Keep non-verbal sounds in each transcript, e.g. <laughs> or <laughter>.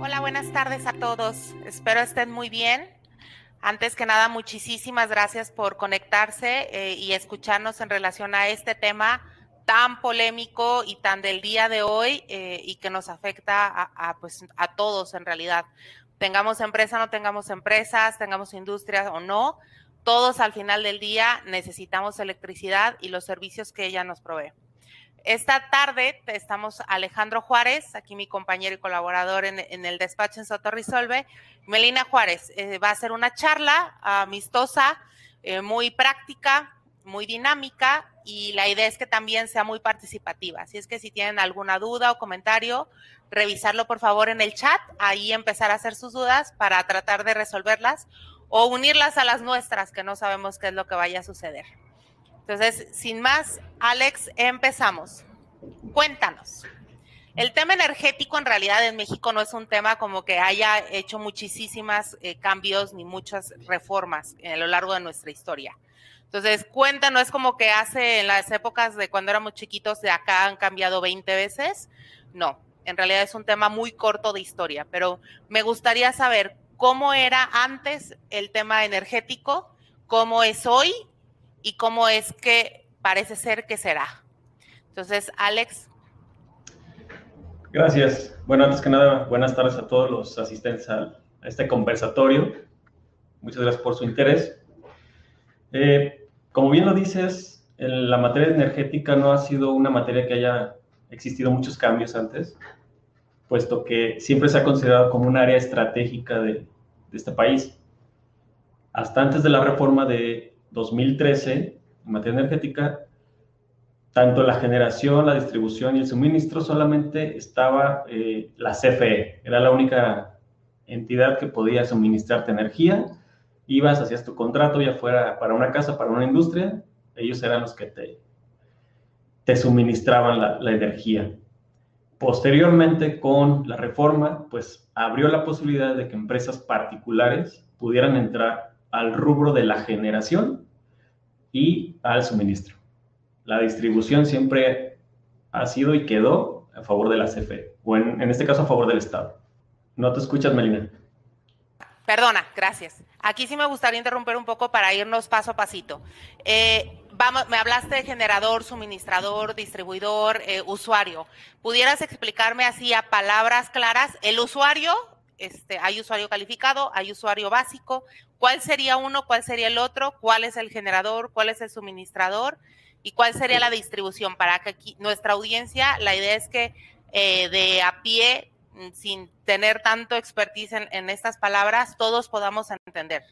Hola, buenas tardes a todos. Espero estén muy bien. Antes que nada, muchísimas gracias por conectarse eh, y escucharnos en relación a este tema tan polémico y tan del día de hoy eh, y que nos afecta a, pues, a todos en realidad. Tengamos empresa, no tengamos empresas, tengamos industria o no, todos al final del día necesitamos electricidad y los servicios que ella nos provee. Esta tarde estamos Alejandro Juárez, aquí mi compañero y colaborador en, el despacho en Soto Resolve. Melina Juárez eh, va a hacer una charla amistosa, eh, muy práctica, muy dinámica y la idea es que también sea muy participativa. Así es que si tienen alguna duda o comentario, revisarlo por favor en el chat, ahí empezar a hacer sus dudas para tratar de resolverlas o unirlas a las nuestras, que no sabemos qué es lo que vaya a suceder. Entonces, sin más, Alex, empezamos. Cuéntanos. El tema energético en realidad en México no es un tema como que haya hecho muchísimas eh, cambios ni muchas reformas a lo largo de nuestra historia. Entonces, cuéntanos, es como que hace en las épocas de cuando éramos chiquitos de acá han cambiado 20 veces. No, en realidad es un tema muy corto de historia, pero me gustaría saber cómo era antes el tema energético, cómo es hoy y cómo es que parece ser que será. Entonces, Alex. Gracias. Bueno, antes que nada, buenas tardes a todos los asistentes a, este conversatorio. Muchas gracias por su interés. Eh, como bien lo dices, la materia energética no ha sido una materia que haya existido muchos cambios antes, puesto que siempre se ha considerado como un área estratégica de, este país. Hasta antes de la reforma de 2013, en materia energética, tanto la generación, la distribución y el suministro solamente estaba eh, la CFE, era la única entidad que podía suministrarte energía. Ibas, hacías tu contrato, ya fuera para una casa, para una industria, ellos eran los que te, suministraban la energía. Posteriormente, con la reforma, pues abrió la posibilidad de que empresas particulares pudieran entrar al rubro de la generación y al suministro. La distribución siempre ha sido y quedó a favor de la CFE, o en, este caso a favor del Estado. ¿No te escuchas, Melina? Perdona, gracias. Aquí sí me gustaría interrumpir un poco para irnos paso a pasito. Eh, me hablaste de generador, suministrador, distribuidor, eh, usuario. ¿Pudieras explicarme así a palabras claras el usuario? Este, hay usuario calificado, hay usuario básico. ¿Cuál sería uno? ¿Cuál sería el otro? ¿Cuál es el generador? ¿Cuál es el suministrador? ¿Y cuál sería la distribución? Para que aquí nuestra audiencia, la idea es que eh, de a pie, mm, sin tener tanto expertise en, estas palabras, todos podamos entender.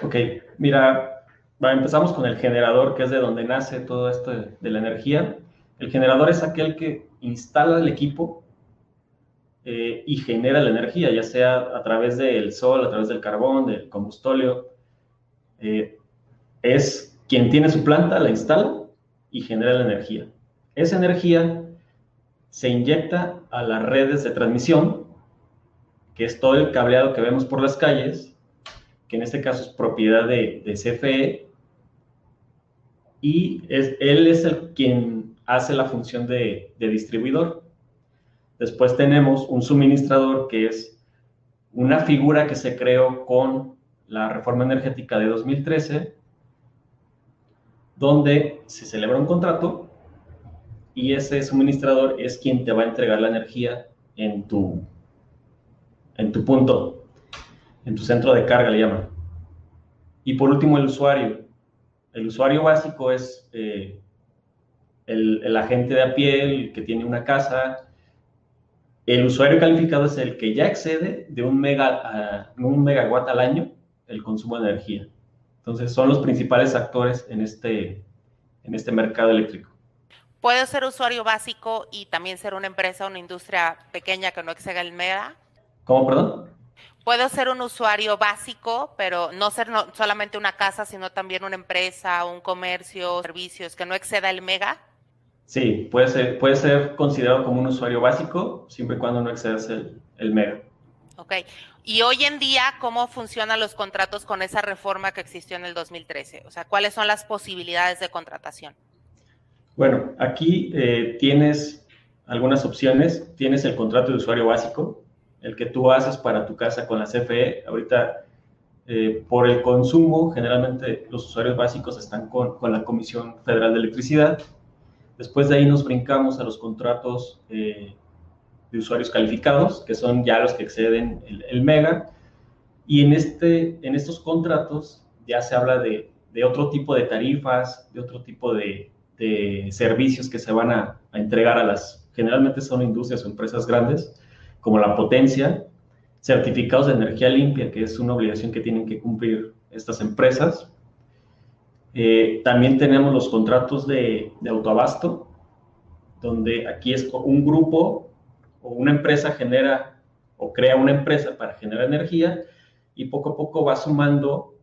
Ok, mira, empezamos con el generador, que es de donde nace todo esto de, la energía. El generador es aquel que instala el equipo eh, y genera la energía, ya sea a través del sol, a través del carbón, del combustóleo. Eh, es quien tiene su planta, la instala y genera la energía. Esa energía se inyecta a las redes de transmisión, que es todo el cableado que vemos por las calles, que en este caso es propiedad de, de CFE, y es, él es el quien hace la función de, distribuidor. Después tenemos un suministrador que es una figura que se creó con la reforma energética de 2013, donde se celebra un contrato y ese suministrador es quien te va a entregar la energía en tu, en tu punto, en tu centro de carga, le llaman. Y por último, el usuario. El usuario básico es eh, el, agente de a pie, el que tiene una casa. El usuario calificado es el que ya excede de un, mega, un megawatt al año el consumo de energía. Entonces, son los principales actores en este, en este mercado eléctrico. ¿Puede ser usuario básico y también ser una empresa o una industria pequeña que no exceda el mega? ¿Cómo, perdón? Puedo ser un usuario básico, pero no ser solamente una casa, sino también una empresa, un comercio, servicios que no exceda el mega. Sí, puede ser, puede ser considerado como un usuario básico, siempre y cuando no excedas el, el mega. Ok. Y hoy en día, ¿cómo funcionan los contratos con esa reforma que existió en el 2013? O sea, ¿cuáles son las posibilidades de contratación? Bueno, aquí eh, tienes algunas opciones. Tienes el contrato de usuario básico, el que tú haces para tu casa con la CFE. Ahorita, eh, por el consumo, generalmente los usuarios básicos están con, la Comisión Federal de Electricidad. Después de ahí nos brincamos a los contratos eh, de usuarios calificados, que son ya los que exceden el, mega. Y en, este, en estos contratos ya se habla de, de otro tipo de tarifas, de otro tipo de, de servicios que se van a, entregar a las, generalmente son industrias o empresas grandes, como la potencia, certificados de energía limpia, que es una obligación que tienen que cumplir estas empresas. Eh, también tenemos los contratos de, autoabasto, donde aquí es un grupo o una empresa genera o crea una empresa para generar energía y poco a poco va sumando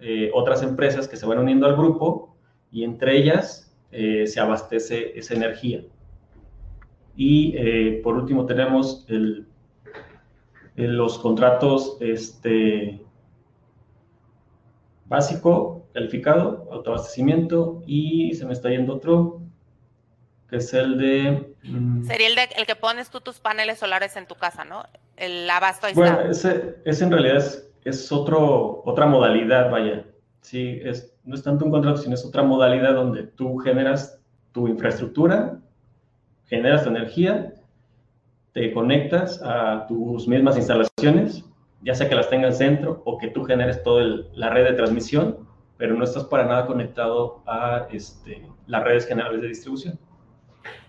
eh, otras empresas que se van uniendo al grupo y entre ellas eh, se abastece esa energía. Y eh, por último tenemos el, los contratos este, básico, calificado, autoabastecimiento y se me está yendo otro, que es el de... Mm, Sería el, de, el que pones tú tus paneles solares en tu casa, ¿no? El abasto. Bueno, ese, ese en realidad es, es otro, otra modalidad, vaya. Sí, es, no es tanto un contrato, sino es otra modalidad donde tú generas tu infraestructura, generas energía, te conectas a tus mismas instalaciones, ya sea que las tengas dentro o que tú generes toda la red de transmisión, pero no estás para nada conectado a este, las redes generales de distribución.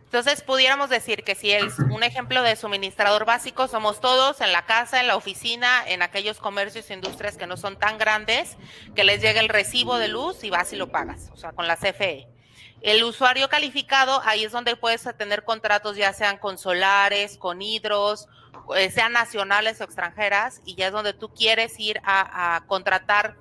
Entonces, pudiéramos decir que si es un ejemplo de suministrador básico, somos todos en la casa, en la oficina, en aquellos comercios e industrias que no son tan grandes, que les llega el recibo de luz y vas y lo pagas, o sea, con la CFE. El usuario calificado, ahí es donde puedes tener contratos, ya sean con solares, con hidros, eh, sean nacionales o extranjeras, y ya es donde tú quieres ir a contratar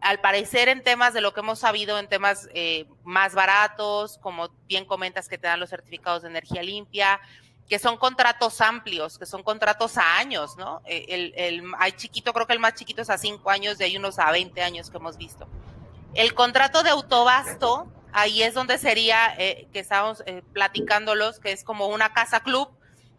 al parecer en temas de lo que hemos sabido, en temas eh, más baratos, como bien comentas que te dan los certificados de energía limpia, que son contratos amplios, que son contratos a años, ¿no? Eh, el, el, hay chiquito, creo que el más chiquito es a cinco años, y hay unos a 20 años que hemos visto. El contrato de autobasto, ahí es donde sería, eh, que estamos platicándolos, que es como una casa club,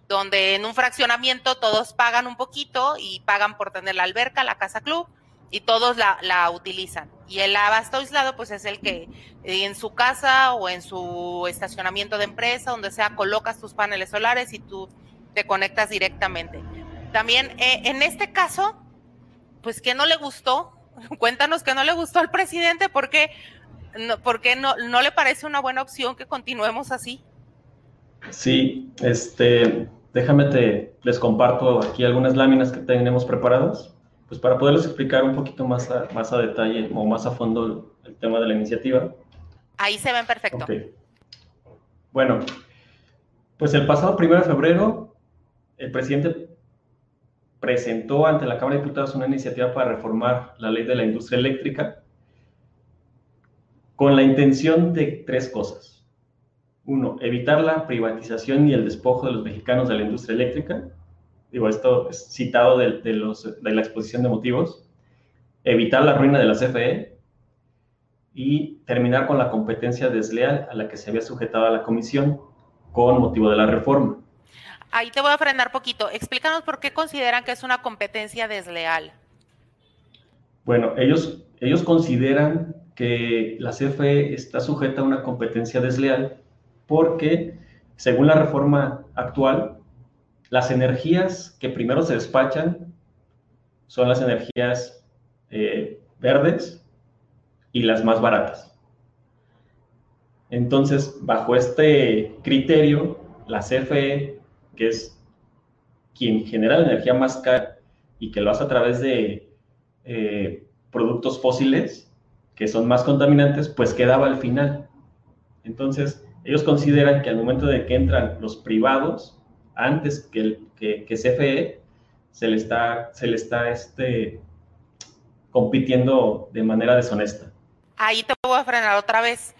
donde en un fraccionamiento todos pagan un poquito y pagan por tener la alberca, la casa club, y todos la, utilizan. Y el abasto aislado, pues es el que eh, en su casa o en su estacionamiento de empresa, donde sea, colocas tus paneles solares y tú te conectas directamente. También eh, en este caso, pues que no le gustó, <laughs> cuéntanos que no le gustó al presidente, porque no, porque no, no le parece una buena opción que continuemos así. Sí, este, déjame te les comparto aquí algunas láminas que tenemos preparadas pues para poderles explicar un poquito más a, más a detalle o más a fondo el, tema de la iniciativa. Ahí se ven perfecto. Bueno, pues el pasado 1 de febrero, el presidente presentó ante la Cámara de Diputados una iniciativa para reformar la ley de la industria eléctrica con la intención de tres cosas. Uno, evitar la privatización y el despojo de los mexicanos de la industria eléctrica digo, esto es citado de, los, de la exposición de motivos, evitar la ruina de la CFE y terminar con la competencia desleal a la que se había sujetado la comisión con motivo de la reforma. Ahí te voy a frenar poquito. Explícanos por qué consideran que es una competencia desleal. Bueno, ellos, ellos consideran que la CFE está sujeta a una competencia desleal porque, según la reforma actual, las energías que primero se despachan son las energías eh, verdes y las más baratas. Entonces, bajo este criterio, la CFE, que es quien genera la energía más cara y que lo hace a través de eh, productos fósiles, que son más contaminantes, pues quedaba al final. Entonces, ellos consideran que al momento de que entran los privados, antes que, el, que, CFE se le está, se le está este, compitiendo de manera deshonesta. Ahí te voy a frenar otra vez.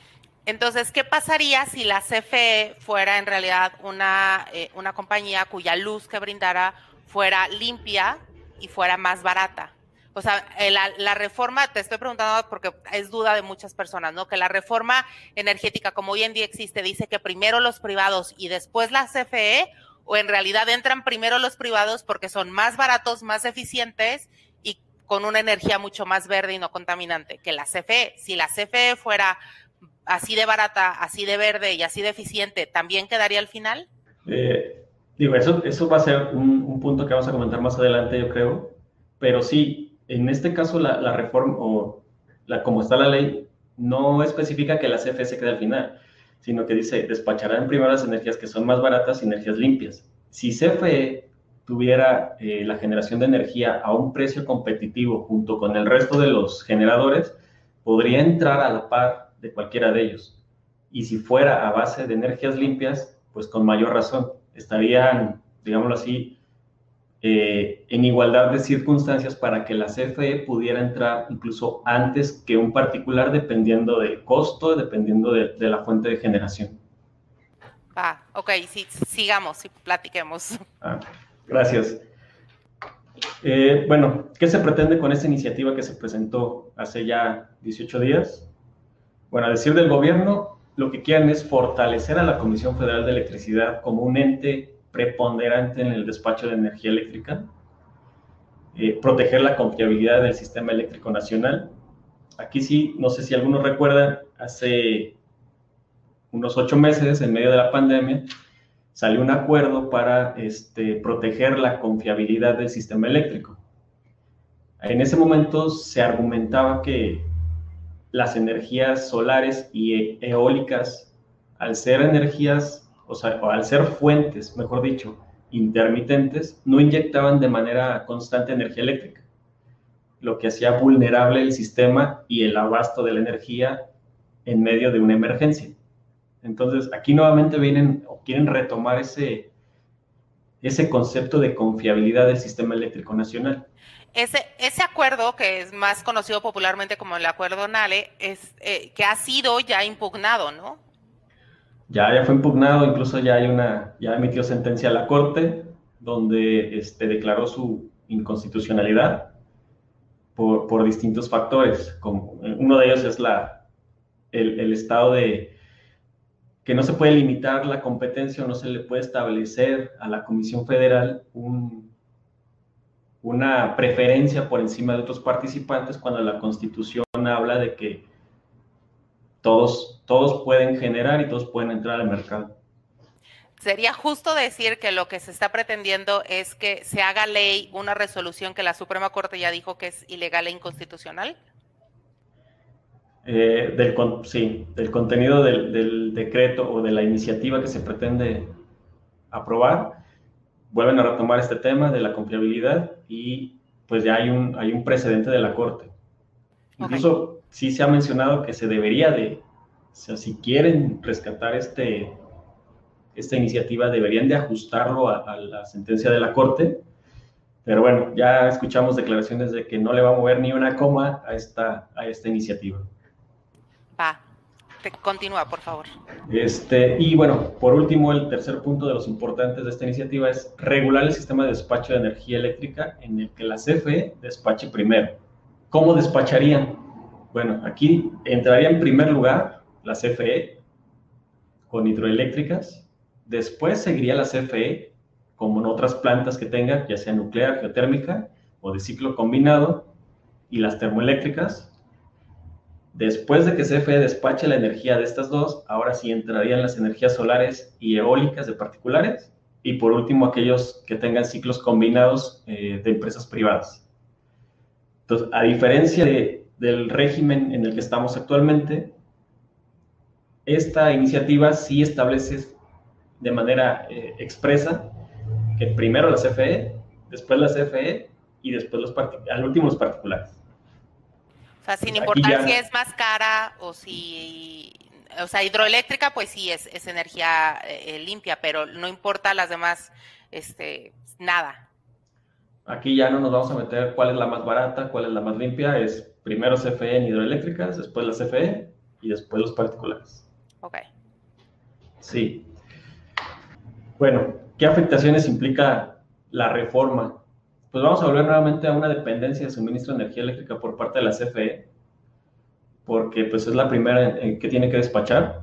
Entonces, ¿qué pasaría si la CFE fuera en realidad una, eh, una compañía cuya luz que brindara fuera limpia y fuera más barata? O sea, eh, la, reforma, te estoy preguntando porque es duda de muchas personas, ¿no? Que la reforma energética, como hoy en día existe, dice que primero los privados y después la CFE, o en realidad entran primero los privados porque son más baratos, más eficientes y con una energía mucho más verde y no contaminante que la CFE. Si la CFE fuera así de barata, así de verde y así de eficiente, ¿también quedaría al final? Eh, digo, eso, eso va a ser un, un punto que vamos a comentar más adelante, yo creo, pero sí, en este caso la, reforma o la, como está la ley no especifica que la CFE se quede al final, sino que dice despacharán primero las energías que son más baratas y energías limpias. Si CFE tuviera eh, la generación de energía a un precio competitivo junto con el resto de los generadores, podría entrar a la par de cualquiera de ellos. Y si fuera a base de energías limpias, pues con mayor razón. Estarían, digámoslo así, eh, en igualdad de circunstancias para que la CFE pudiera entrar incluso antes que un particular, dependiendo del costo, dependiendo de, la fuente de generación. Ah, ok, sí, sigamos y platiquemos. Ah, gracias. Eh, bueno, ¿qué se pretende con esta iniciativa que se presentó hace ya 18 días? Bueno, a decir del gobierno, lo que quieren es fortalecer a la Comisión Federal de Electricidad como un ente preponderante en el despacho de energía eléctrica, eh, proteger la confiabilidad del sistema eléctrico nacional. Aquí sí, no sé si algunos recuerdan, hace unos ocho meses, en medio de la pandemia, salió un acuerdo para este, proteger la confiabilidad del sistema eléctrico. En ese momento se argumentaba que las energías solares y eólicas, al ser energías o sea, al ser fuentes, mejor dicho, intermitentes, no inyectaban de manera constante energía eléctrica, lo que hacía vulnerable el sistema y el abasto de la energía en medio de una emergencia. Entonces, aquí nuevamente vienen o quieren retomar ese, ese concepto de confiabilidad del sistema eléctrico nacional. Ese, ese acuerdo, que es más conocido popularmente como el acuerdo NALE, es, eh, que ha sido ya impugnado, ¿no? Ya, ya fue impugnado, incluso ya hay una, ya emitió sentencia a la Corte donde este, declaró su inconstitucionalidad por, por distintos factores. Como, uno de ellos es la, el, el, estado de que no se puede limitar la competencia o no se le puede establecer a la Comisión Federal un, una preferencia por encima de otros participantes cuando la Constitución habla de que todos, todos pueden generar y todos pueden entrar al mercado. Sería justo decir que lo que se está pretendiendo es que se haga ley una resolución que la Suprema Corte ya dijo que es ilegal e inconstitucional. Eh, del, sí, del contenido del, del, decreto o de la iniciativa que se pretende aprobar, vuelven a retomar este tema de la confiabilidad y pues ya hay un, hay un precedente de la Corte. Incluso sí se ha mencionado que se debería de, o sea, si quieren rescatar este, esta iniciativa, deberían de ajustarlo a, la sentencia de la Corte. Pero bueno, ya escuchamos declaraciones de que no le va a mover ni una coma a esta, a esta iniciativa. Va, continúa, por favor. Este, y bueno, por último, el tercer punto de los importantes de esta iniciativa es regular el sistema de despacho de energía eléctrica en el que la CFE despache primero. ¿Cómo despacharían? Bueno, aquí entraría en primer lugar la CFE con hidroeléctricas, después seguiría la CFE como en otras plantas que tenga, ya sea nuclear, geotérmica o de ciclo combinado, y las termoeléctricas. Después de que CFE despache la energía de estas dos, ahora sí entrarían las energías solares y eólicas de particulares, y por último aquellos que tengan ciclos combinados eh, de empresas privadas. Entonces, a diferencia de del régimen en el que estamos actualmente, esta iniciativa sí establece de manera eh, expresa que primero la CFE, después la CFE y después los al último los particulares. O sea, sin importar si es más cara o si, o sea, hidroeléctrica, pues sí es, es energía eh, limpia, pero no importa las demás, este, nada. Aquí ya no nos vamos a meter cuál es la más barata, cuál es la más limpia, es primero CFE en hidroeléctricas, después la CFE y después los particulares. Ok. Sí. Bueno, ¿qué afectaciones implica la reforma pues vamos a volver nuevamente a una dependencia de suministro de energía eléctrica por parte de la CFE, porque pues es la primera que tiene que despachar.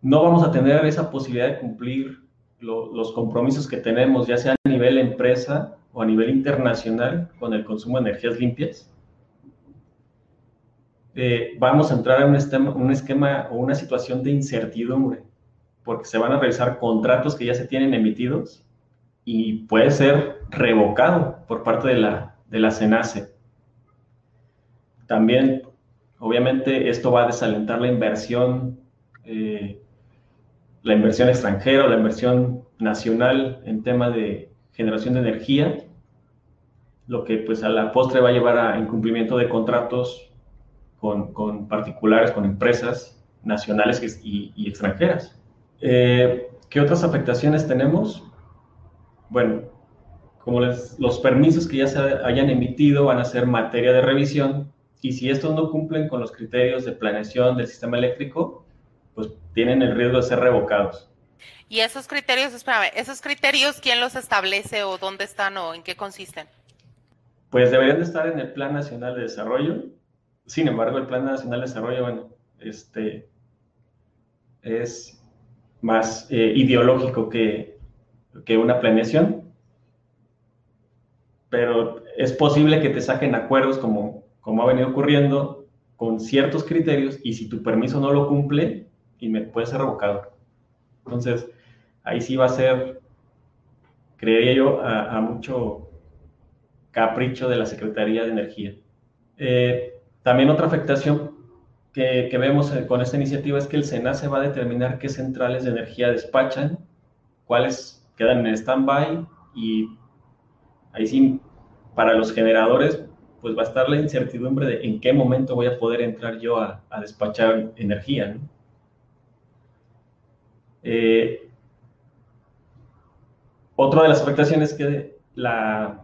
No vamos a tener esa posibilidad de cumplir los compromisos que tenemos, ya sea a nivel empresa o a nivel internacional, con el consumo de energías limpias. Eh, vamos a entrar en un esquema, o una situación de incertidumbre, porque se van a realizar contratos que ya se tienen emitidos y puede ser revocado por parte de la, de la CENACE. También, obviamente, esto va a desalentar la inversión, eh, la inversión extranjera o la inversión nacional en tema de generación de energía, lo que pues a la postre va a llevar a incumplimiento de contratos con, particulares, con empresas nacionales y, extranjeras. Eh, ¿Qué otras afectaciones tenemos? Bueno, como los permisos que ya se hayan emitido van a ser materia de revisión y si estos no cumplen con los criterios de planeación del sistema eléctrico, pues tienen el riesgo de ser revocados. Y esos criterios, espérame, esos criterios, ¿quién los establece o dónde están o en qué consisten? Pues deberían de estar en el Plan Nacional de Desarrollo. Sin embargo, el Plan Nacional de Desarrollo, bueno, este es más eh, ideológico que, que una planeación, pero es posible que te saquen acuerdos como como ha venido ocurriendo, con ciertos criterios y si tu permiso no lo cumple, y me puede ser revocado. Entonces, ahí sí va a ser, creería yo, a, mucho capricho de la Secretaría de Energía. Eh, también otra afectación que, que, vemos con esta iniciativa es que el SENACE va a determinar qué centrales de energía despachan, cuáles quedan en stand-by y ahí sí, para los generadores, pues va a estar la incertidumbre de en qué momento voy a poder entrar yo a, despachar energía. Eh, otra de las afectaciones es que la,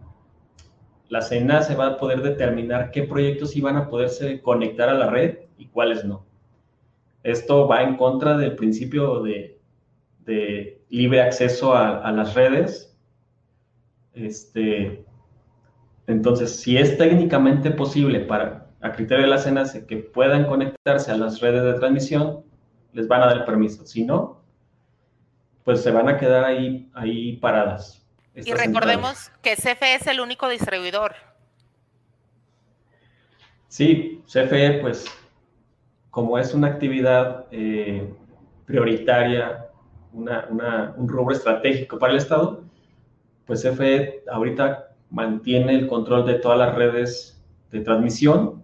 la CENA se va a poder determinar qué proyectos iban a poderse conectar a la red y cuáles no. Esto va en contra del principio de, libre acceso a, las redes. Este, entonces, si es técnicamente posible para, a criterio de la CENACE, que puedan conectarse a las redes de transmisión, les van a dar permiso. Si no, pues se van a quedar ahí paradas. Y recordemos que CFE es el único distribuidor. Sí, CFE, pues, como es una actividad eh, prioritaria, un rubro estratégico para el Estado, pues CFE ahorita mantiene el control de todas las redes de transmisión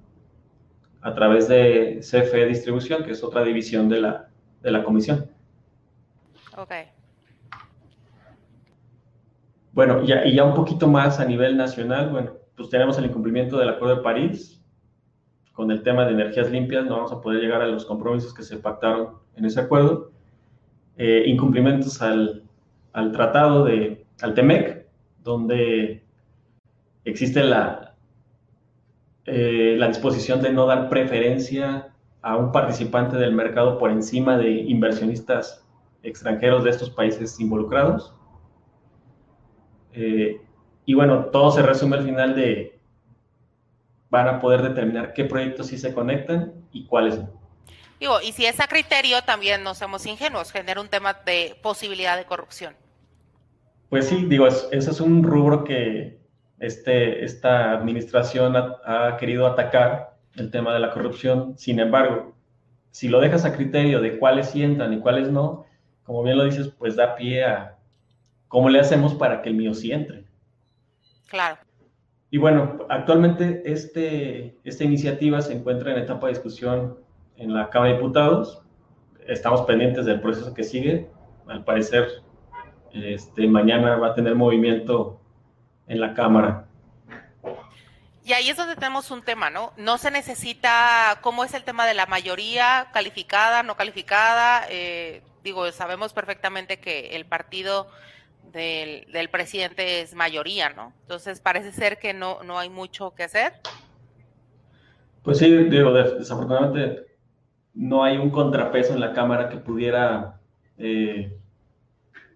a través de CFE Distribución, que es otra división de la, de la comisión. Ok. Bueno, ya, y ya un poquito más a nivel nacional, bueno, pues tenemos el incumplimiento del Acuerdo de París. Con el tema de energías limpias no vamos a poder llegar a los compromisos que se pactaron en ese acuerdo. Eh, incumplimientos al, al tratado de, al TEMEC, donde existe la, eh, la disposición de no dar preferencia a un participante del mercado por encima de inversionistas extranjeros de estos países involucrados. Eh, y bueno, todo se resume al final de van a poder determinar qué proyectos sí se conectan y cuáles no. Digo, y si es a criterio, también no somos ingenuos, genera un tema de posibilidad de corrupción. Pues sí, digo, ese es un rubro que este, esta administración ha, querido atacar el tema de la corrupción. Sin embargo, si lo dejas a criterio de cuáles sí entran y cuáles no, como bien lo dices, pues da pie a cómo le hacemos para que el mío sí entre. Claro. Y bueno, actualmente este, esta iniciativa se encuentra en etapa de discusión en la Cámara de Diputados. Estamos pendientes del proceso que sigue. Al parecer, este, mañana va a tener movimiento en la Cámara. Y ahí es donde tenemos un tema, ¿no? No se necesita, ¿cómo es el tema de la mayoría calificada, no calificada? Eh, digo, sabemos perfectamente que el partido del, del, presidente es mayoría, ¿no? Entonces parece ser que no, no hay mucho que hacer. Pues sí, digo, desafortunadamente no hay un contrapeso en la Cámara que pudiera eh,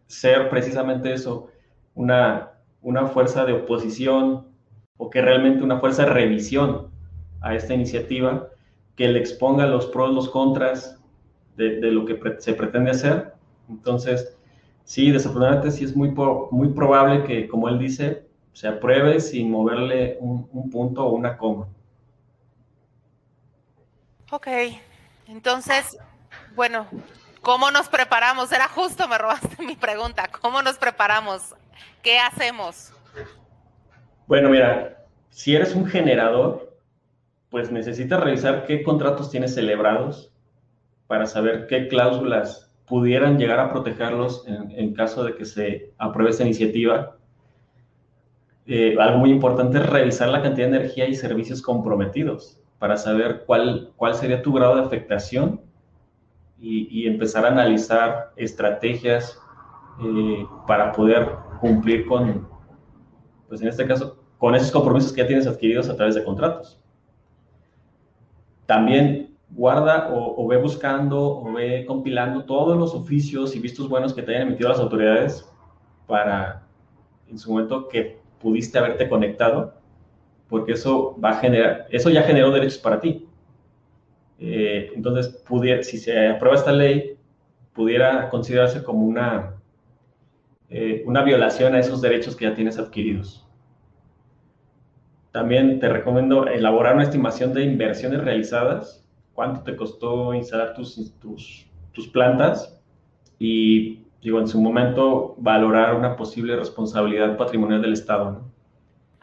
ser precisamente eso, una una fuerza de oposición o que realmente una fuerza de revisión a esta iniciativa que le exponga los pros, los contras de, lo que se pretende hacer. Entonces, sí, desafortunadamente sí es muy, muy probable que, como él dice, se apruebe sin moverle un, un punto o una coma. Ok, entonces, bueno, ¿cómo nos preparamos? Era justo, me robaste mi pregunta. ¿Cómo nos preparamos? ¿Qué hacemos? Bueno, mira, si eres un generador, pues necesitas revisar qué contratos tienes celebrados para saber qué cláusulas pudieran llegar a protegerlos en, caso de que se apruebe esta iniciativa. Eh, algo muy importante es revisar la cantidad de energía y servicios comprometidos para saber cuál, cuál sería tu grado de afectación y, empezar a analizar estrategias eh, para poder cumplir con, pues en este caso, con esos compromisos que ya tienes adquiridos a través de contratos. También guarda o, ve buscando o ve compilando todos los oficios y vistos buenos que te hayan emitido las autoridades para, en su momento que pudiste haberte conectado, porque eso va a generar, eso ya generó derechos para ti. Eh, entonces, pudiera, si se aprueba esta ley, pudiera considerarse como una, eh, una violación a esos derechos que ya tienes adquiridos. También te recomiendo elaborar una estimación de inversiones realizadas, cuánto te costó instalar tus, tus, tus plantas y, digo, en su momento valorar una posible responsabilidad patrimonial del Estado.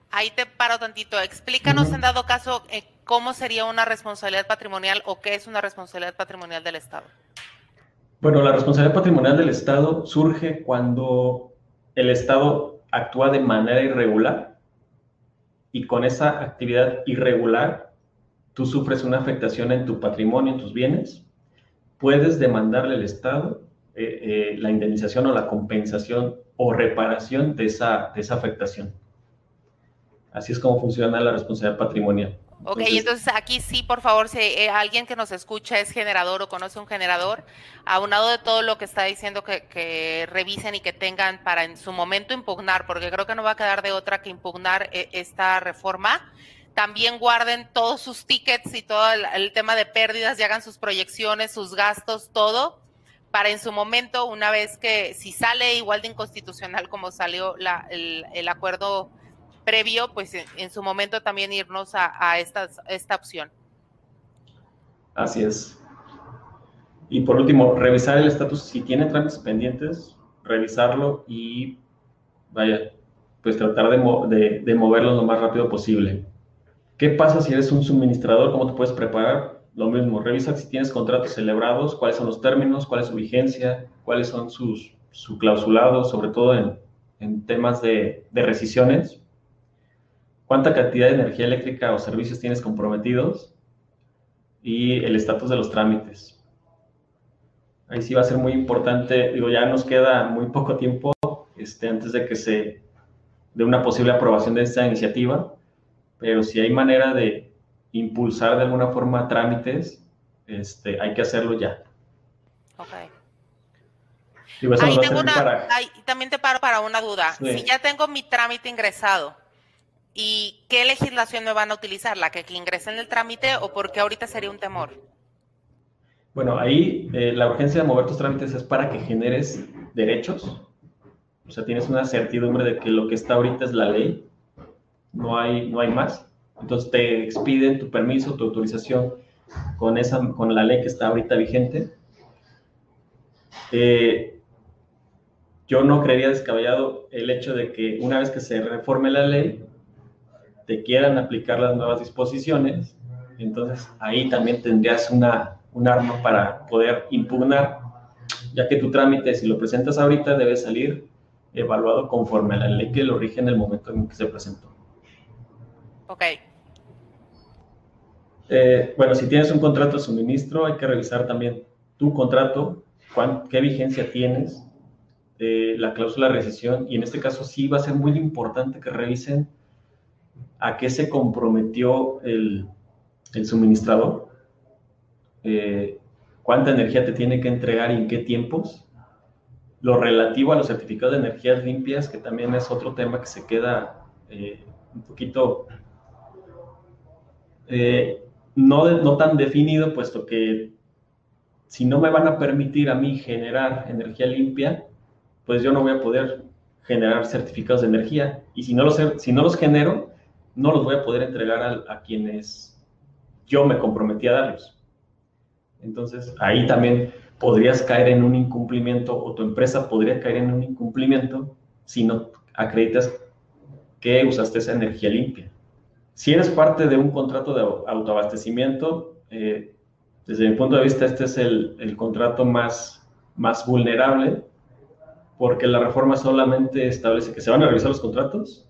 Ahí te paro tantito. Explícanos en dado caso eh, cómo sería una responsabilidad patrimonial o qué es una responsabilidad patrimonial del Estado. Bueno, la responsabilidad patrimonial del Estado surge cuando el Estado actúa de manera irregular y con esa actividad irregular tú sufres una afectación en tu patrimonio, en tus bienes, puedes demandarle al Estado eh, eh, la indemnización o la compensación o reparación de esa, de esa afectación. Así es como funciona la responsabilidad patrimonial. Ok, entonces, aquí sí, por favor, si eh, alguien que nos escucha es generador o conoce un generador, aunado de todo lo que está diciendo que, revisen y que tengan para en su momento impugnar, porque creo que no va a quedar de otra que impugnar eh, esta reforma, también guarden todos sus tickets y todo el, tema de pérdidas y hagan sus proyecciones, sus gastos, todo, para en su momento, una vez que si sale igual de inconstitucional como salió la, el, acuerdo previo, pues en, su momento también irnos a, esta, esta opción. Así es. Y por último, revisar el estatus, si tiene trámites pendientes, revisarlo y vaya, pues tratar de, de, de moverlo lo más rápido posible. ¿Qué pasa si eres un suministrador? ¿Cómo te puedes preparar? Lo mismo, revisa si tienes contratos celebrados, cuáles son los términos, cuál es su vigencia, cuáles son sus su clausulados, sobre todo en, en temas de, de rescisiones cuánta cantidad de energía eléctrica o servicios tienes comprometidos y el estatus de los trámites. Ahí sí va a ser muy importante, digo, ya nos queda muy poco tiempo este, antes de que se de una posible aprobación de esta iniciativa, pero si hay manera de impulsar de alguna forma trámites, este, hay que hacerlo ya. Ok. ahí tengo una, también te paro para una duda. Si ya tengo mi trámite ingresado, ¿Y qué legislación me van a utilizar? ¿La que, que ingrese en el trámite o porque ahorita sería un temor? Bueno, ahí eh, la urgencia de mover tus trámites es para que generes derechos. O sea, tienes una certidumbre de que lo que está ahorita es la ley. No hay, no hay más. Entonces te expiden tu permiso, tu autorización con, esa, con la ley que está ahorita vigente. Eh, yo no creería descabellado el hecho de que una vez que se reforme la ley, te quieran aplicar las nuevas disposiciones, entonces ahí también tendrías una, un arma para poder impugnar, ya que tu trámite, si lo presentas ahorita, debe salir evaluado conforme a la ley que lo rige en el momento en que se presentó. Ok. Eh, bueno, si tienes un contrato de suministro, hay que revisar también tu contrato, qué vigencia tienes, eh, la cláusula de recesión, y en este caso sí va a ser muy importante que revisen a qué se comprometió el, suministrador, eh, cuánta energía te tiene que entregar y en qué tiempos, lo relativo a los certificados de energías limpias, que también es otro tema que se queda un poquito eh, no, tan definido, puesto que si no me van a permitir a mí generar energía limpia, pues yo no voy a poder generar certificados de energía. Y si no los, si no los genero, no los voy a poder entregar a, a quienes yo me comprometí a darlos. Entonces, ahí también podrías caer en un incumplimiento o tu empresa podría caer en un incumplimiento si no acreditas que usaste esa energía limpia. Si eres parte de un contrato de autoabastecimiento, eh, desde mi punto de vista, este es el, el, contrato más, más vulnerable porque la reforma solamente establece que se van a revisar los contratos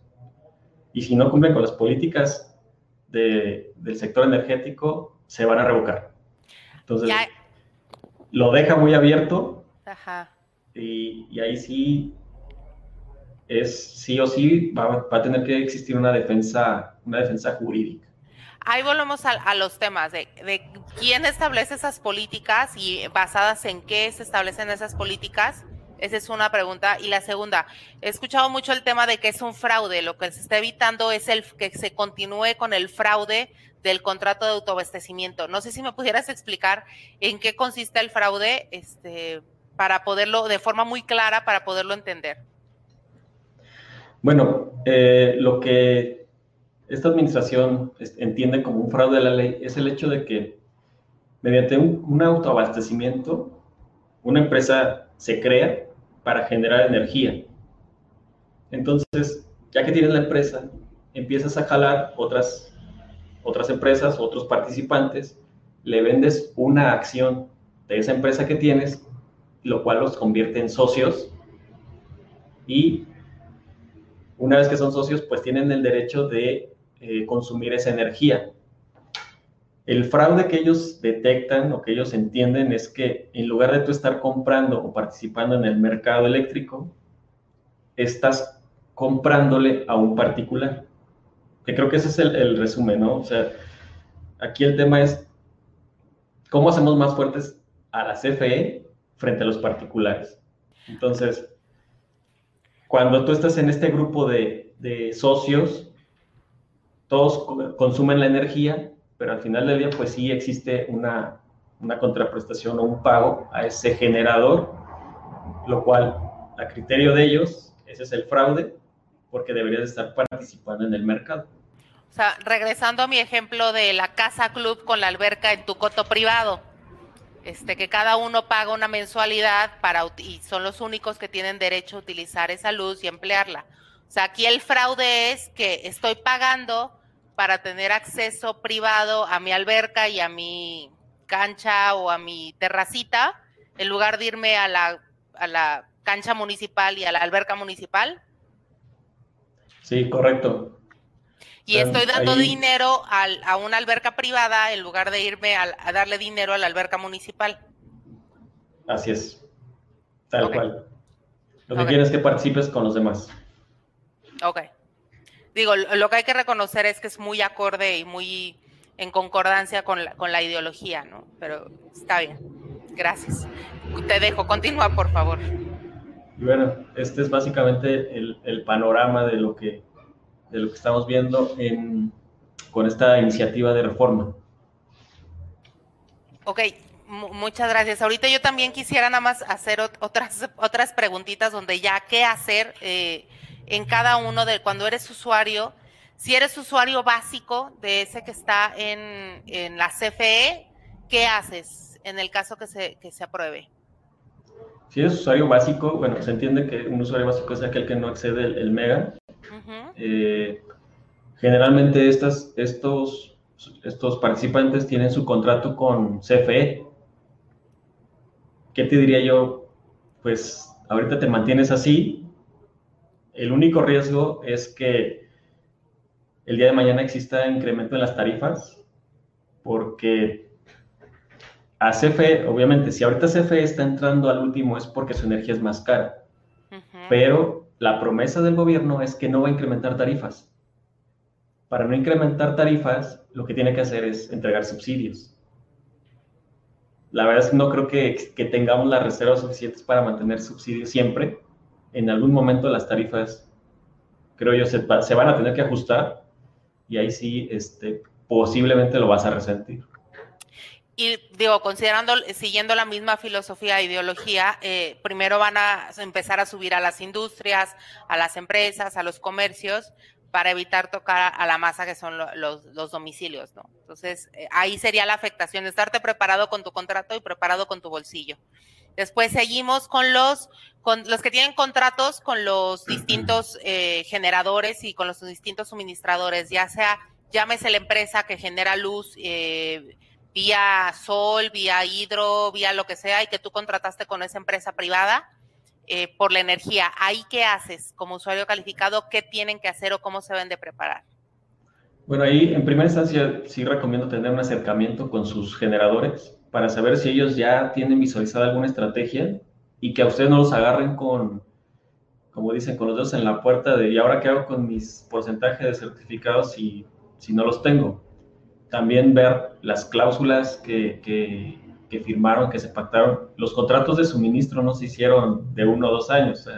y si no cumplen con las políticas de, del sector energético, se van a revocar. Entonces, lo deja muy abierto. Y, ahí sí es sí o sí va, a tener que existir una defensa, una defensa jurídica. Ahí volvemos a, los temas de, de, quién establece esas políticas y basadas en qué se establecen esas políticas. Esa es una pregunta. Y la segunda, he escuchado mucho el tema de que es un fraude. Lo que se está evitando es el que se continúe con el fraude del contrato de autoabastecimiento. No sé si me pudieras explicar en qué consiste el fraude, este, para poderlo, de forma muy clara, para poderlo entender. Bueno, eh, lo que esta administración entiende como un fraude de la ley es el hecho de que mediante un, autoabastecimiento, una empresa se crea para generar energía. Entonces, ya que tienes la empresa, empiezas a jalar otras otras empresas, otros participantes, le vendes una acción de esa empresa que tienes, lo cual los convierte en socios y una vez que son socios, pues tienen el derecho de eh, consumir esa energía. El fraude que ellos detectan o que ellos entienden es que en lugar de tú estar comprando o participando en el mercado eléctrico, estás comprándole a un particular que creo que ese es el, resumen, ¿no? O sea, aquí el tema es cómo hacemos más fuertes a la CFE frente a los particulares. Entonces, cuando tú estás en este grupo de, de socios, todos consumen la energía, pero al final del día, pues sí existe una, una contraprestación o un pago a ese generador, lo cual, a criterio de ellos, ese es el fraude, porque deberías estar participando en el mercado. O sea, regresando a mi ejemplo de la casa club con la alberca en tu coto privado, este, que cada uno paga una mensualidad para y son los únicos que tienen derecho a utilizar esa luz y emplearla. O sea, aquí el fraude es que estoy pagando para tener acceso privado a mi alberca y a mi cancha o a mi terracita, en lugar de irme a la, a la cancha municipal y a la alberca municipal. Sí, correcto. Y estoy dando dinero a una alberca privada en lugar de irme a, darle dinero a la alberca municipal. Así es, tal cual. Lo que quieres es que participes con los demás. Ok. Digo, lo que hay que reconocer es que es muy acorde y muy en concordancia con la, con la ideología, ¿no? Pero está bien. Gracias. Te dejo, continúa, por favor. bueno, este es básicamente el, el panorama de lo que de lo que estamos viendo con esta iniciativa de reforma. Ok, muchas gracias. Ahorita yo también quisiera nada más hacer otras, otras preguntitas donde ya qué hacer eh, en cada uno de cuando eres usuario. Si eres usuario básico de ese que está en, en la CFE, ¿qué haces en el caso que se, que se apruebe? Si eres usuario básico, bueno, se entiende que un usuario básico es aquel que no accede el, mega. Eh, generalmente estas, estos, estos participantes tienen su contrato con CFE. ¿Qué te diría yo? Pues ahorita te mantienes así. El único riesgo es que el día de mañana exista incremento en las tarifas, porque a CFE, obviamente, si ahorita CFE está entrando al último es porque su energía es más cara. Pero la promesa del gobierno es que no va a incrementar tarifas. Para no incrementar tarifas, lo que tiene que hacer es entregar subsidios. la verdad es que no creo que, que tengamos las reservas suficientes para mantener subsidios siempre. En algún momento las tarifas, creo yo, se, van a tener que ajustar y ahí sí, este, posiblemente lo vas a resentir. Y digo, considerando, siguiendo la misma filosofía e ideología, eh, primero van a empezar a subir a las industrias, a las empresas, a los comercios, para evitar tocar a la masa que son los, domicilios, ¿no? Entonces, eh, ahí sería la afectación, estarte preparado con tu contrato y preparado con tu bolsillo. Después seguimos con los, con los que tienen contratos con los <clears throat> distintos eh, generadores y con los distintos suministradores, ya sea, llámese la empresa que genera luz, eh, vía sol, vía hidro, vía lo que sea, y que tú contrataste con esa empresa privada eh, por la energía. ¿Ahí qué haces como usuario calificado? ¿Qué tienen que hacer o cómo se deben de preparar? Bueno, ahí en primera instancia sí recomiendo tener un acercamiento con sus generadores para saber si ellos ya tienen visualizada alguna estrategia y que a ustedes no los agarren con, como dicen, con los dedos en la puerta de ¿y ahora qué hago con mis porcentajes de certificados si, si no los tengo? también ver las cláusulas que, que, firmaron, que se pactaron. Los contratos de suministro no se hicieron de uno o dos años.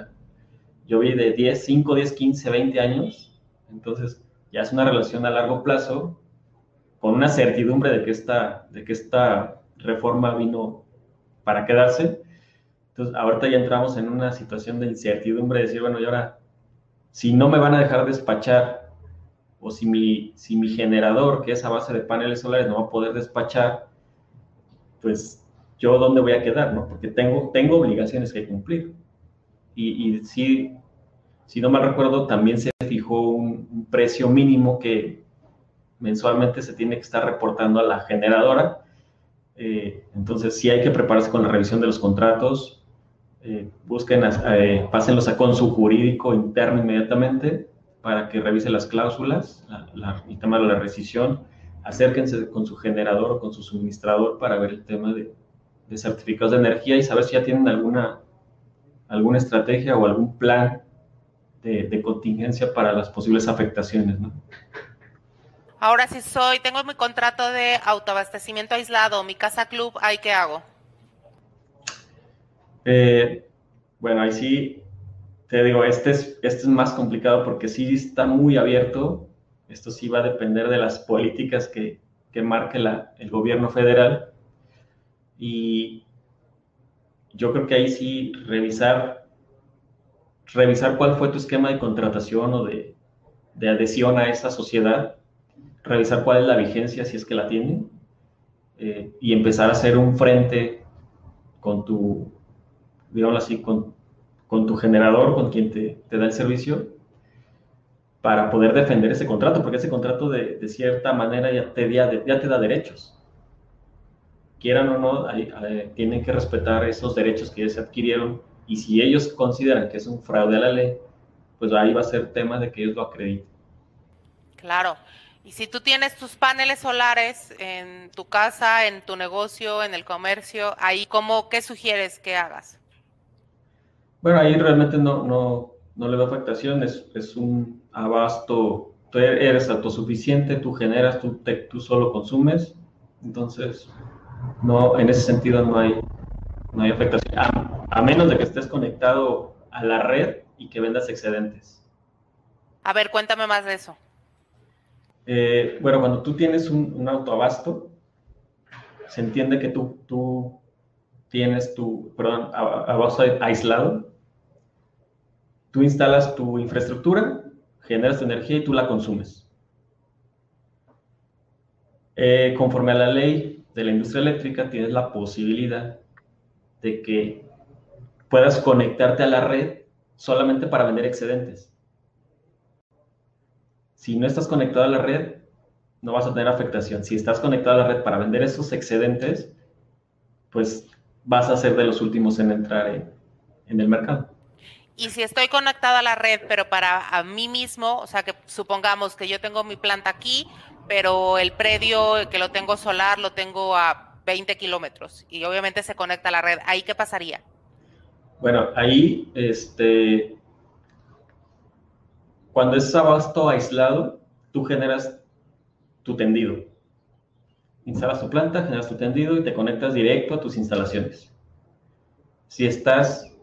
yo vi de 10, 5, 10, 15, 20 años. Entonces, ya es una relación a largo plazo con una certidumbre de que esta, de que esta reforma vino para quedarse. Entonces, ahorita ya entramos en una situación de incertidumbre, de decir, bueno, y ahora, si no me van a dejar despachar o si mi, si mi generador, que es a base de paneles solares, no va a poder despachar, pues yo dónde voy a quedar. Porque tengo, tengo obligaciones que cumplir. Y, y si, si no me recuerdo, también se fijó un, precio mínimo que mensualmente se tiene que estar reportando a la generadora. Eh, entonces, sí hay que prepararse con la revisión de los contratos, eh, busquen, eh, pásenlos a con su jurídico interno inmediatamente para que revise las cláusulas, la, el tema de la rescisión, acérquense con su generador o con su suministrador para ver el tema de, certificados de energía y saber si ya tienen alguna, alguna estrategia o algún plan de, contingencia para las posibles afectaciones. ¿no? Ahora, si soy, tengo mi contrato de autoabastecimiento aislado, mi casa club, ¿ahí qué hago? Eh, bueno, ahí sí te digo, este es, este es más complicado porque sí está muy abierto. Esto sí va a depender de las políticas que, que marque el gobierno federal. Y yo creo que ahí sí revisar, revisar cuál fue tu esquema de contratación o de, de adhesión a esa sociedad, revisar cuál es la vigencia, si es que la tienen, eh, y empezar a hacer un frente con tu, digamos así, con, con tu generador, con quien te, da el servicio, para poder defender ese contrato, porque ese contrato de, cierta manera ya te, ya, te da derechos. Quieran o no, tienen que respetar esos derechos que ya se adquirieron y si ellos consideran que es un fraude a la ley, pues ahí va a ser tema de que ellos lo acrediten. Claro. Y si tú tienes tus paneles solares en tu casa, en tu negocio, en el comercio, ahí cómo, ¿qué sugieres que hagas? Bueno, ahí realmente no, no, no le da afectación, es, es, un abasto, tú eres autosuficiente, tú generas, tú, tú solo consumes, entonces no, en ese sentido no hay, no hay afectación, a, menos de que estés conectado a la red y que vendas excedentes. A ver, cuéntame más de eso. Eh, bueno, cuando tú tienes un, un, autoabasto, se entiende que tú, tú tienes tu, perdón, abasto aislado, Tú instalas tu infraestructura, generas tu energía y tú la consumes. Eh, conforme a la ley de la industria eléctrica, tienes la posibilidad de que puedas conectarte a la red solamente para vender excedentes. Si no estás conectado a la red, no vas a tener afectación. Si estás conectado a la red para vender esos excedentes, pues vas a ser de los últimos en entrar en el mercado. Y si estoy conectado a la red, pero para a mí mismo, o sea, que supongamos que yo tengo mi planta aquí, pero el predio que lo tengo solar lo tengo a 20 kilómetros y obviamente se conecta a la red, ¿ahí qué pasaría? Bueno, ahí, este, cuando es abasto aislado, tú generas tu tendido. instalas tu planta, generas tu tendido y te conectas directo a tus instalaciones. Si estás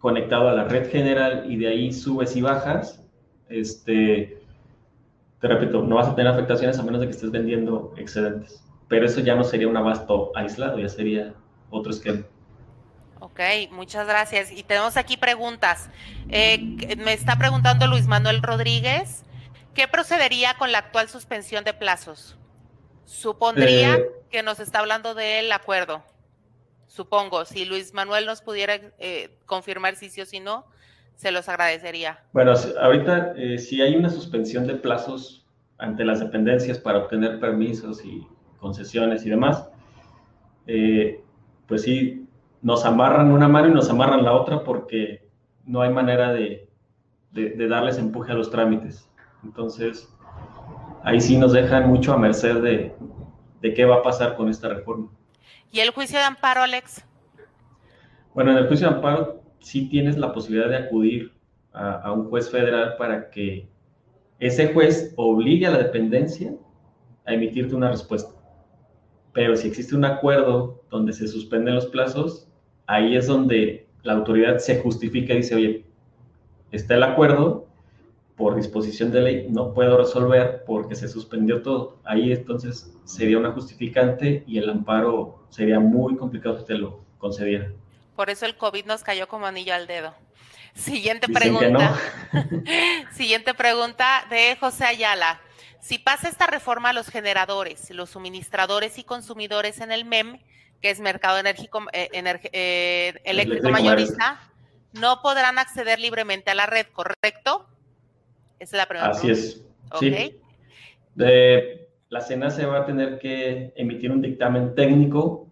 conectado a la red general y de ahí subes y bajas, este, te repito, no vas a tener afectaciones a menos de que estés vendiendo excedentes. Pero eso ya no sería un abasto aislado, ya sería otro esquema. Ok, muchas gracias. Y tenemos aquí preguntas. Eh, me está preguntando Luis Manuel Rodríguez, ¿qué procedería con la actual suspensión de plazos? Supondría eh, que nos está hablando del acuerdo. Supongo, si Luis Manuel nos pudiera eh, confirmar si sí o si no, se los agradecería. Bueno, ahorita si hay una suspensión de plazos ante las dependencias para obtener permisos y concesiones y demás, pues sí, nos amarran una mano y nos amarran la otra porque no hay manera de, darles empuje a los trámites. Entonces, ahí sí nos dejan mucho a merced de, qué va a pasar con esta reforma. ¿Y el juicio de amparo, Alex? Bueno, en el juicio de amparo sí tienes la posibilidad de acudir a, a, un juez federal para que ese juez obligue a la dependencia a emitirte una respuesta. Pero si existe un acuerdo donde se suspenden los plazos, ahí es donde la autoridad se justifica y dice, oye, está el acuerdo, por disposición de ley no puedo resolver porque se suspendió todo. Ahí entonces sería una justificante y el amparo sería muy complicado que te lo concediera. Por eso el COVID nos cayó como anillo al dedo. Siguiente pregunta. <laughs> Siguiente pregunta de José Ayala. Si pasa esta reforma a los generadores, los suministradores y consumidores en el MEM, que es mercado enérgico, eh, eh, eléctrico mayorista, no podrán acceder libremente a la red, ¿correcto? Esa es la pregunta. Así es. Sí. la SENA se va a tener que emitir un dictamen técnico,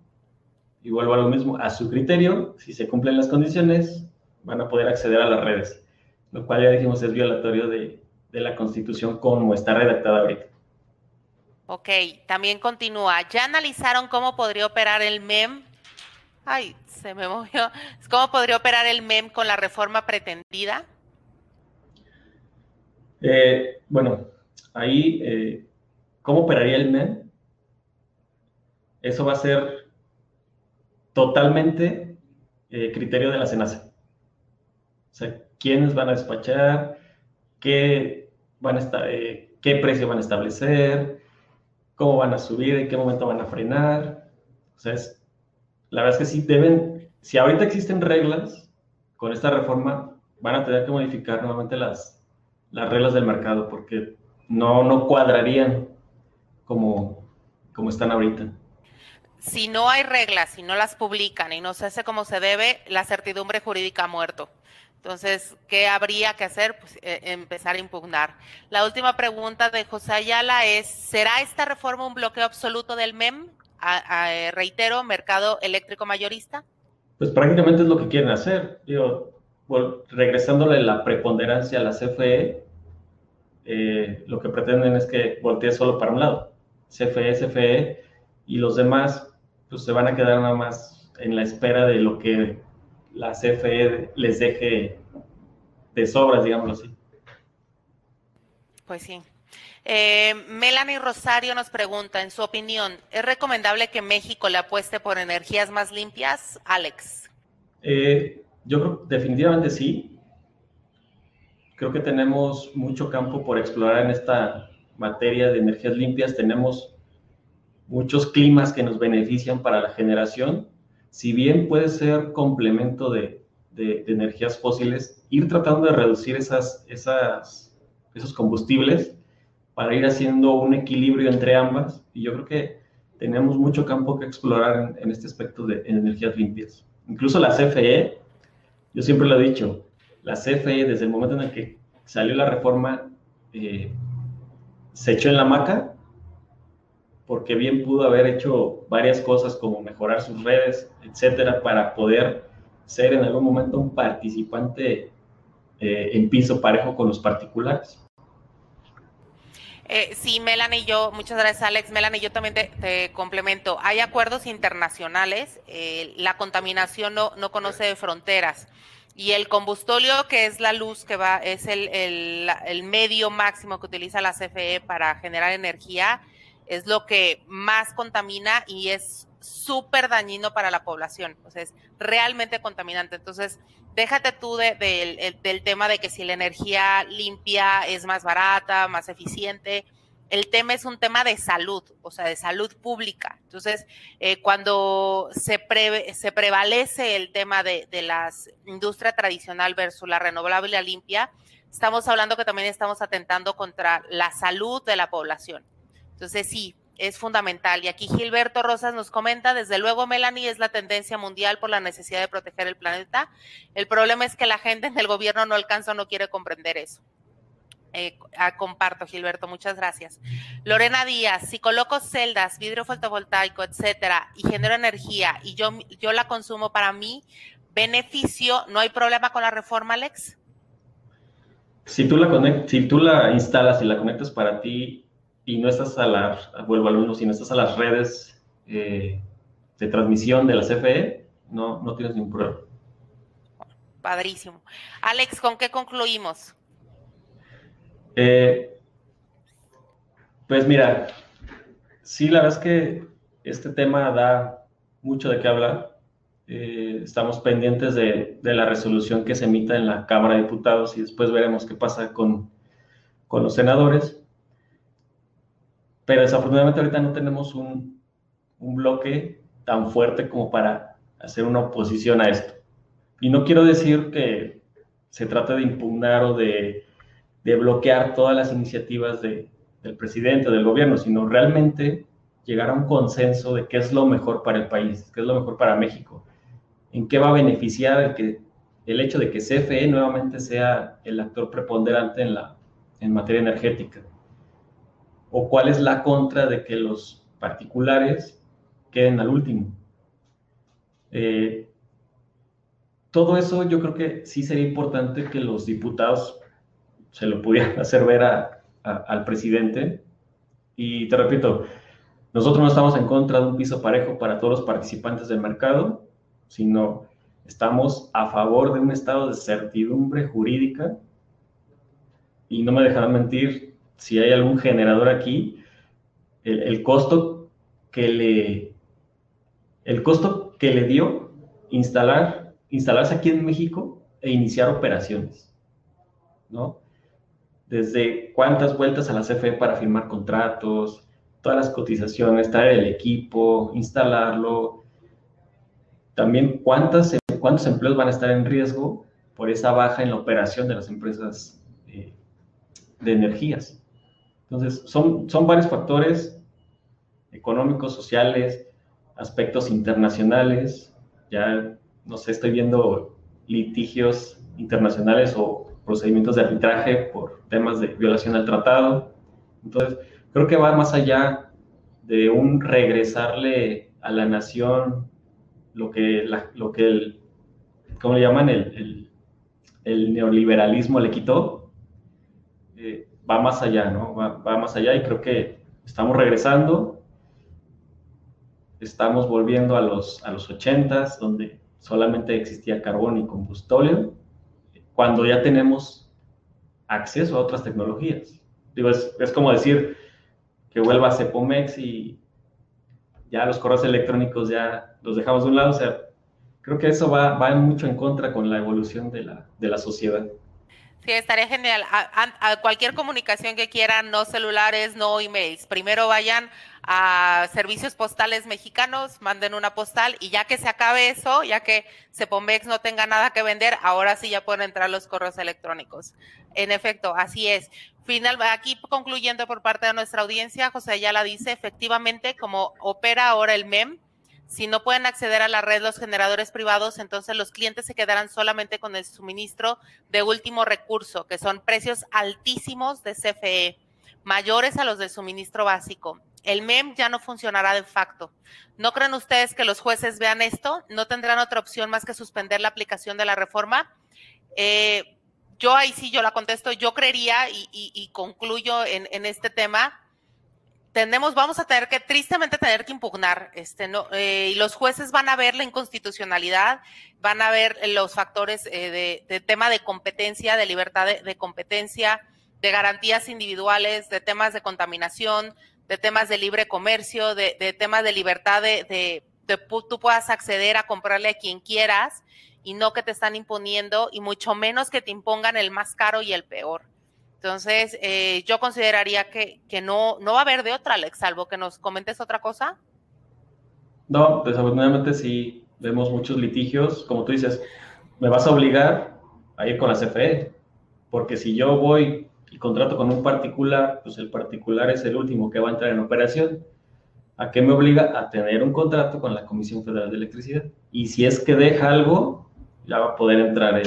y vuelvo a lo mismo, a su criterio, si se cumplen las condiciones, van a poder acceder a las redes, lo cual ya dijimos es violatorio de, de la Constitución como está redactada ahorita. Ok, también continúa. ¿Ya analizaron cómo podría operar el MEM? Ay, se me movió. ¿Cómo podría operar el MEM con la reforma pretendida? Eh, bueno, ahí, eh, ¿cómo operaría el MEM? Eso va a ser totalmente eh, criterio de la SENASA. O sea, quiénes van a despachar, qué, van a estar, qué precio van a establecer, cómo van a subir, en qué momento van a frenar. O sea, la verdad es que sí deben, si ahorita existen reglas, con esta reforma van a tener que modificar nuevamente las, las reglas del mercado porque no, no cuadrarían como, como están ahorita. Si no hay reglas, si no las publican y no se hace como se debe, la certidumbre jurídica ha muerto. Entonces, ¿qué habría que hacer? Pues eh, empezar a impugnar. La última pregunta de José Ayala es, ¿será esta reforma un bloqueo absoluto del MEM? A, reitero, mercado eléctrico mayorista. Pues prácticamente es lo que quieren hacer. Digo, regresándole la preponderancia a la CFE, eh, lo que pretenden es que voltee solo para un lado. CFE, CFE, y los demás pues se van a quedar nada más en la espera de lo que la CFE les deje de sobras, digámoslo así. Pues sí. Eh, Melanie Rosario nos pregunta, en su opinión, ¿es recomendable que México le apueste por energías más limpias? Alex. Eh, yo creo definitivamente sí. Creo que tenemos mucho campo por explorar en esta materia de energías limpias. Tenemos muchos climas que nos benefician para la generación si bien puede ser complemento de, energías fósiles, ir tratando de reducir esas, esas, esos combustibles para ir haciendo un equilibrio entre ambas. Y yo creo que tenemos mucho campo que explorar en, este aspecto de energías limpias. Incluso la CFE, yo siempre lo he dicho, la CFE desde el momento en el que salió la reforma eh, se echó en la maca porque bien pudo haber hecho varias cosas como mejorar sus redes, etcétera, para poder ser en algún momento un participante eh, en piso parejo con los particulares. Eh, sí, Melanie, yo, muchas gracias Alex. Melanie, yo también te, complemento. Hay acuerdos internacionales, eh, la contaminación no, no conoce de fronteras y el combustóleo, que es la luz que va, es el, el, el medio máximo que utiliza la CFE para generar energía, es lo que más contamina y es súper dañino para la población, o sea, es realmente contaminante. Entonces, déjate tú del tema de que si la energía limpia es más barata, más eficiente, el tema es un tema de salud, o sea, de salud pública. Entonces, eh, cuando se, se prevalece el tema de, de la industria tradicional versus la renovable y la limpia, estamos hablando que también estamos atentando contra la salud de la población. Entonces, sí, es fundamental. Y aquí Gilberto Rosas nos comenta, desde luego, Melanie, es la tendencia mundial por la necesidad de proteger el planeta. El problema es que la gente en el gobierno no alcanza o no quiere comprender eso. Eh, ah, comparto, Gilberto, muchas gracias. Lorena Díaz, si coloco celdas, vidrio fotovoltaico, etcétera, y genero energía y yo, yo la consumo para mí, beneficio, ¿no hay problema con la reforma, Alex? Si tú la, si tú la instalas y la conectas para ti y no estás a la, vuelvo al mismo, si no estás a las redes eh, de transmisión de la CFE, no, no tienes ningún problema. Padrísimo. Alex, ¿con qué concluimos? Eh, pues mira, sí, la verdad es que este tema da mucho de qué hablar. Eh, estamos pendientes de, de, la resolución que se emita en la Cámara de Diputados y después veremos qué pasa con, con los senadores. Pero desafortunadamente ahorita no tenemos un, un bloque tan fuerte como para hacer una oposición a esto. Y no quiero decir que se trate de impugnar o de, de bloquear todas las iniciativas de, del presidente, del gobierno, sino realmente llegar a un consenso de qué es lo mejor para el país, qué es lo mejor para México, en qué va a beneficiar el, que, el hecho de que CFE nuevamente sea el actor preponderante en, la, en materia energética o cuál es la contra de que los particulares queden al último. Eh, todo eso yo creo que sí sería importante que los diputados se lo pudieran <laughs> hacer ver al presidente. Y te repito, nosotros no estamos en contra de un piso parejo para todos los participantes del mercado, sino estamos a favor de un estado de certidumbre jurídica. Y no me dejarán mentir, si hay algún generador aquí, el, costo que le el costo que le dio instalar, instalarse aquí en México e iniciar operaciones, ¿no? Desde cuántas vueltas a la CFE para firmar contratos, todas las cotizaciones, traer el equipo, instalarlo, también cuántas, cuántos empleos van a estar en riesgo por esa baja en la operación de las empresas eh, de energías. Entonces, son, son varios factores económicos, sociales, aspectos internacionales. Ya, no sé, estoy viendo litigios internacionales o procedimientos de arbitraje por temas de violación al tratado. Entonces, creo que va más allá de un regresarle a la nación lo que, lo que el, ¿cómo le llaman? El, el, neoliberalismo le quitó. Eh, va más allá, ¿no? Va, más allá y creo que estamos regresando, estamos volviendo a los, a los 80s, donde solamente existía carbón y combustible, cuando ya tenemos acceso a otras tecnologías. Digo, es, es como decir que vuelva a Cepomex y ya los correos electrónicos ya los dejamos de un lado, o sea, creo que eso va, va mucho en contra con la evolución de la, de la sociedad. Sí, estaría genial. A, cualquier comunicación que quieran, no celulares, no emails. Primero vayan a servicios postales mexicanos, manden una postal y ya que se acabe eso, ya que Cepomex no tenga nada que vender, ahora sí ya pueden entrar los correos electrónicos. En efecto, así es. Final, aquí concluyendo por parte de nuestra audiencia, José ya la dice, efectivamente, como opera ahora el MEM, si no pueden acceder a la red los generadores privados, entonces los clientes se quedarán solamente con el suministro de último recurso, que son precios altísimos de CFE, mayores a los del suministro básico. El MEM ya no funcionará de facto. ¿No creen ustedes que los jueces vean esto? ¿No tendrán otra opción más que suspender la aplicación de la reforma? Eh, yo ahí sí, yo la contesto. Yo creería y, concluyo en, en este tema tenemos, vamos a tener que, tristemente, tener que impugnar, este, no, eh, y los jueces van a ver la inconstitucionalidad, van a ver los factores eh, de, tema de competencia, de libertad de, competencia, de garantías individuales, de temas de contaminación, de temas de libre comercio, de, temas de libertad de, de, tú puedas acceder a comprarle a quien quieras y no que te están imponiendo y mucho menos que te impongan el más caro y el peor. Entonces, eh, yo consideraría que, que, no, no va a haber de otra, Alex, salvo que nos comentes otra cosa. No, desafortunadamente sí vemos muchos litigios. Como tú dices, me vas a obligar a ir con la CFE, porque si yo voy y contrato con un particular, pues el particular es el último que va a entrar en operación. ¿A qué me obliga? A tener un contrato con la Comisión Federal de Electricidad. Y si es que deja algo, ya va a poder entrar el,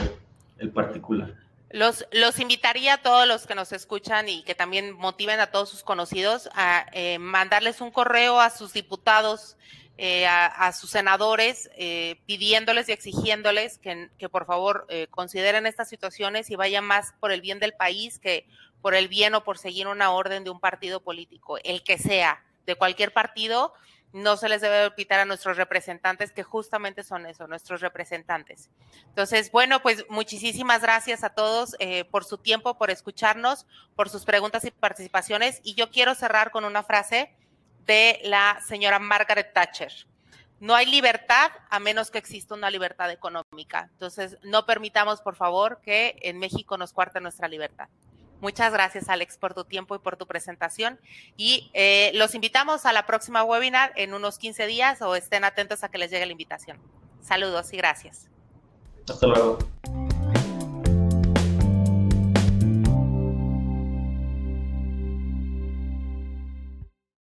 el particular. Los, los invitaría a todos los que nos escuchan y que también motiven a todos sus conocidos a eh, mandarles un correo a sus diputados, eh, a, sus senadores, eh, pidiéndoles y exigiéndoles que, que por favor consideren estas situaciones y vayan más por el bien del país que por el bien o por seguir una orden de un partido político, el que sea, de cualquier partido no se les debe olvidar a nuestros representantes, que justamente son eso, nuestros representantes. Entonces, bueno, pues muchísimas gracias a todos eh, por su tiempo, por escucharnos, por sus preguntas y participaciones. Y yo quiero cerrar con una frase de la señora Margaret Thatcher. No hay libertad a menos que exista una libertad económica. Entonces, no permitamos, por favor, que en México nos cuarte nuestra libertad. Muchas gracias, Alex, por tu tiempo y por tu presentación. Y eh, los invitamos a la próxima webinar en unos 15 días o estén atentos a que les llegue la invitación. Saludos y gracias. Hasta luego.